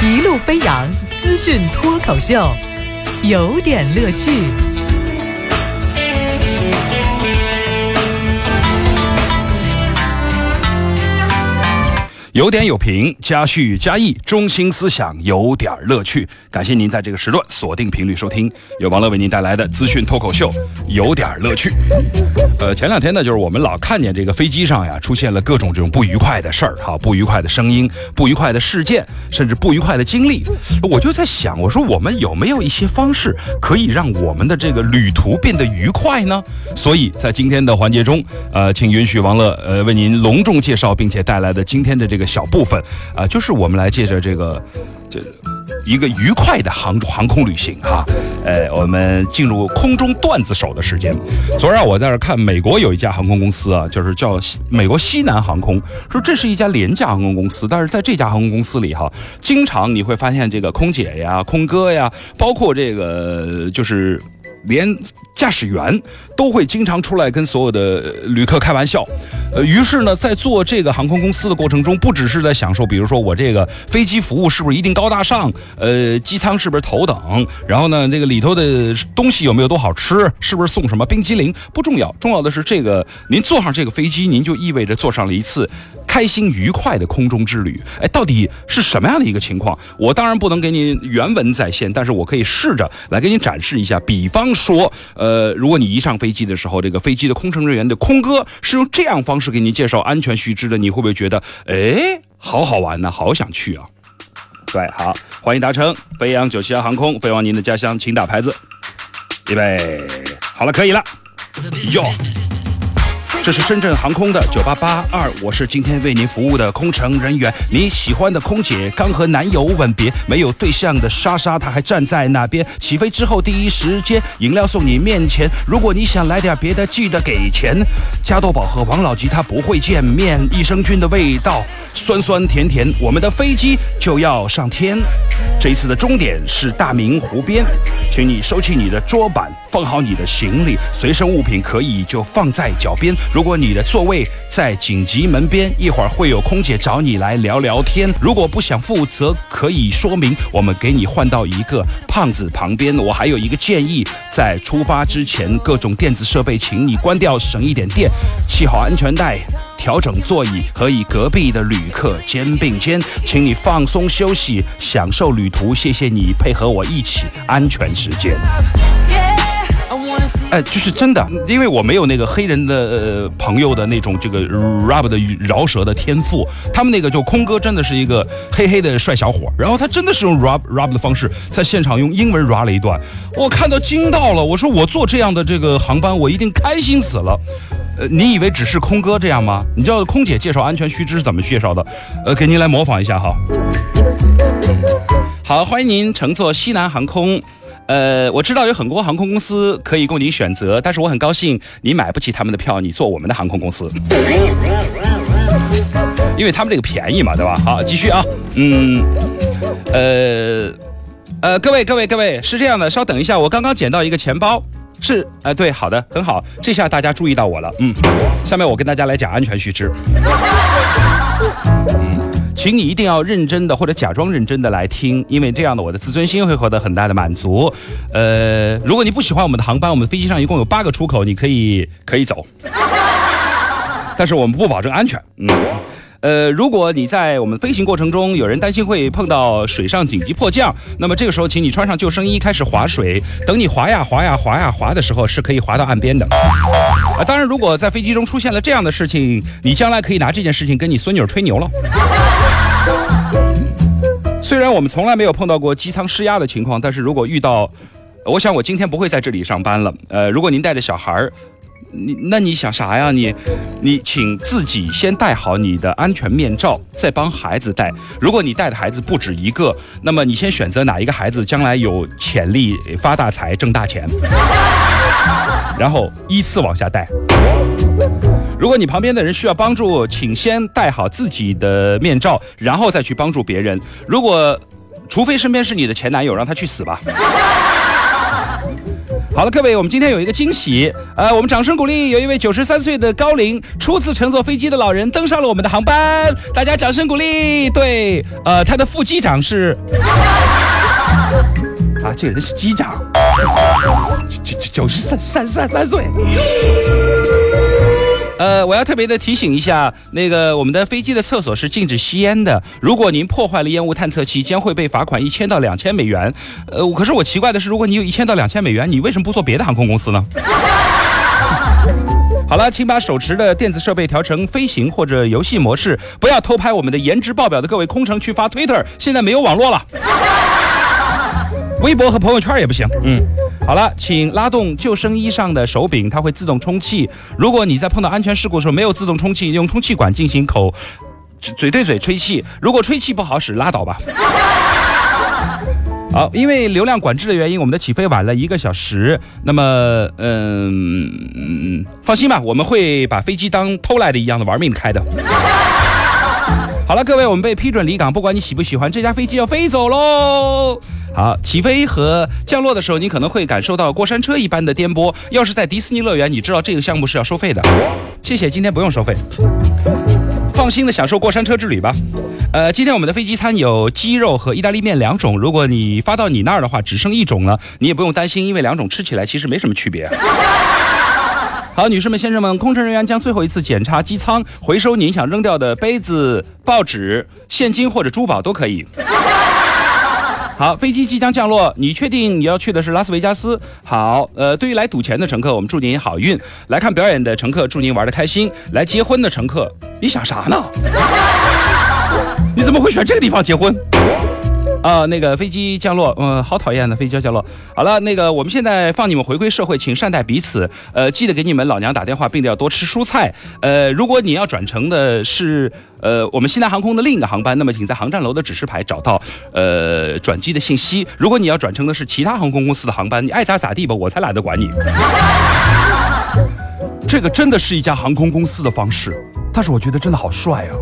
一路飞扬资讯脱口秀，有点乐趣。有点有评，加叙加意，中心思想有点乐趣。感谢您在这个时段锁定频率收听由王乐为您带来的资讯脱口秀，有点乐趣。呃，前两天呢，就是我们老看见这个飞机上呀，出现了各种这种不愉快的事儿，哈，不愉快的声音，不愉快的事件，甚至不愉快的经历。我就在想，我说我们有没有一些方式可以让我们的这个旅途变得愉快呢？所以在今天的环节中，呃，请允许王乐呃为您隆重介绍，并且带来的今天的这个小部分，啊、就是我们来借着这个这。一个愉快的航航空旅行哈，呃，我们进入空中段子手的时间。昨儿，我在这儿看美国有一家航空公司啊，就是叫美国西南航空，说这是一家廉价航空公司，但是在这家航空公司里哈，经常你会发现这个空姐呀、空哥呀，包括这个就是。连驾驶员都会经常出来跟所有的旅客开玩笑，呃，于是呢，在做这个航空公司的过程中，不只是在享受，比如说我这个飞机服务是不是一定高大上，呃，机舱是不是头等，然后呢，这个里头的东西有没有多好吃，是不是送什么冰激凌，不重要，重要的是这个您坐上这个飞机，您就意味着坐上了一次。开心愉快的空中之旅，哎，到底是什么样的一个情况？我当然不能给您原文再现，但是我可以试着来给您展示一下。比方说，呃，如果你一上飞机的时候，这个飞机的空乘人员的空哥是用这样方式给您介绍安全须知的，你会不会觉得，哎，好好玩呢，好想去啊？对，好，欢迎搭乘飞扬九七幺航空，飞往您的家乡，请打牌子，预备，好了，可以了，哟。这是深圳航空的九八八二，我是今天为您服务的空乘人员。你喜欢的空姐刚和男友吻别，没有对象的莎莎，她还站在那边。起飞之后第一时间，饮料送你面前。如果你想来点别的，记得给钱。加多宝和王老吉他不会见面，益生菌的味道酸酸甜甜。我们的飞机就要上天，这一次的终点是大明湖边，请你收起你的桌板，放好你的行李，随身物品可以就放在脚边。如果你的座位在紧急门边，一会儿会有空姐找你来聊聊天。如果不想负责，可以说明，我们给你换到一个胖子旁边。我还有一个建议，在出发之前，各种电子设备请你关掉，省一点电，系好安全带。调整座椅和与隔壁的旅客肩并肩，请你放松休息，享受旅途。谢谢你配合我一起安全时间。哎，就是真的，因为我没有那个黑人的、呃、朋友的那种这个 rap 的饶舌的天赋，他们那个就空哥真的是一个黑黑的帅小伙，然后他真的是用 rap rap 的方式在现场用英文 rap 了一段，我看到惊到了，我说我坐这样的这个航班，我一定开心死了。呃，你以为只是空哥这样吗？你知道空姐介绍安全须知是怎么介绍的？呃，给您来模仿一下哈。好，欢迎您乘坐西南航空。呃，我知道有很多航空公司可以供您选择，但是我很高兴你买不起他们的票，你坐我们的航空公司，因为他们这个便宜嘛，对吧？好，继续啊，嗯，呃，呃，各位各位各位，是这样的，稍等一下，我刚刚捡到一个钱包，是，呃，对，好的，很好，这下大家注意到我了，嗯，下面我跟大家来讲安全须知。请你一定要认真的或者假装认真的来听，因为这样的我的自尊心会获得很大的满足。呃，如果你不喜欢我们的航班，我们飞机上一共有八个出口，你可以可以走，但是我们不保证安全。嗯。呃，如果你在我们飞行过程中有人担心会碰到水上紧急迫降，那么这个时候，请你穿上救生衣，开始划水。等你划呀划呀划呀划的时候，是可以划到岸边的。啊，当然，如果在飞机中出现了这样的事情，你将来可以拿这件事情跟你孙女吹牛了。虽然我们从来没有碰到过机舱失压的情况，但是如果遇到，我想我今天不会在这里上班了。呃，如果您带着小孩儿。你那你想啥呀？你，你请自己先戴好你的安全面罩，再帮孩子戴。如果你带的孩子不止一个，那么你先选择哪一个孩子将来有潜力发大财、挣大钱，然后依次往下戴。如果你旁边的人需要帮助，请先戴好自己的面罩，然后再去帮助别人。如果，除非身边是你的前男友，让他去死吧。好了，各位，我们今天有一个惊喜，呃，我们掌声鼓励，有一位九十三岁的高龄初次乘坐飞机的老人登上了我们的航班，大家掌声鼓励。对，呃，他的副机长是，啊，这个人是机长，九九九十三三三三岁。呃，我要特别的提醒一下，那个我们的飞机的厕所是禁止吸烟的。如果您破坏了烟雾探测器，将会被罚款一千到两千美元。呃，可是我奇怪的是，如果你有一千到两千美元，你为什么不做别的航空公司呢？好了，请把手持的电子设备调成飞行或者游戏模式，不要偷拍我们的颜值爆表的各位空乘去发 Twitter。现在没有网络了，微博和朋友圈也不行。嗯。好了，请拉动救生衣上的手柄，它会自动充气。如果你在碰到安全事故的时候没有自动充气，用充气管进行口嘴对嘴吹气。如果吹气不好使，拉倒吧。好，因为流量管制的原因，我们的起飞晚了一个小时。那么，嗯，放心吧，我们会把飞机当偷来的一样的玩命开的。好了，各位，我们被批准离港，不管你喜不喜欢，这架飞机要飞走喽。好，起飞和降落的时候，你可能会感受到过山车一般的颠簸。要是在迪士尼乐园，你知道这个项目是要收费的。谢谢，今天不用收费，放心的享受过山车之旅吧。呃，今天我们的飞机餐有鸡肉和意大利面两种，如果你发到你那儿的话，只剩一种了，你也不用担心，因为两种吃起来其实没什么区别。好，女士们、先生们，空乘人员将最后一次检查机舱，回收您想扔掉的杯子、报纸、现金或者珠宝都可以。好，飞机即将降落，你确定你要去的是拉斯维加斯？好，呃，对于来赌钱的乘客，我们祝您好运；来看表演的乘客，祝您玩的开心；来结婚的乘客，你想啥呢？你怎么会选这个地方结婚？啊，那个飞机降落，嗯，好讨厌的飞机降落。好了，那个我们现在放你们回归社会，请善待彼此。呃，记得给你们老娘打电话，并且要多吃蔬菜。呃，如果你要转乘的是呃我们西南航空的另一个航班，那么请在航站楼的指示牌找到呃转机的信息。如果你要转乘的是其他航空公司的航班，你爱咋咋地吧，我才懒得管你。这个真的是一家航空公司的方式，但是我觉得真的好帅啊。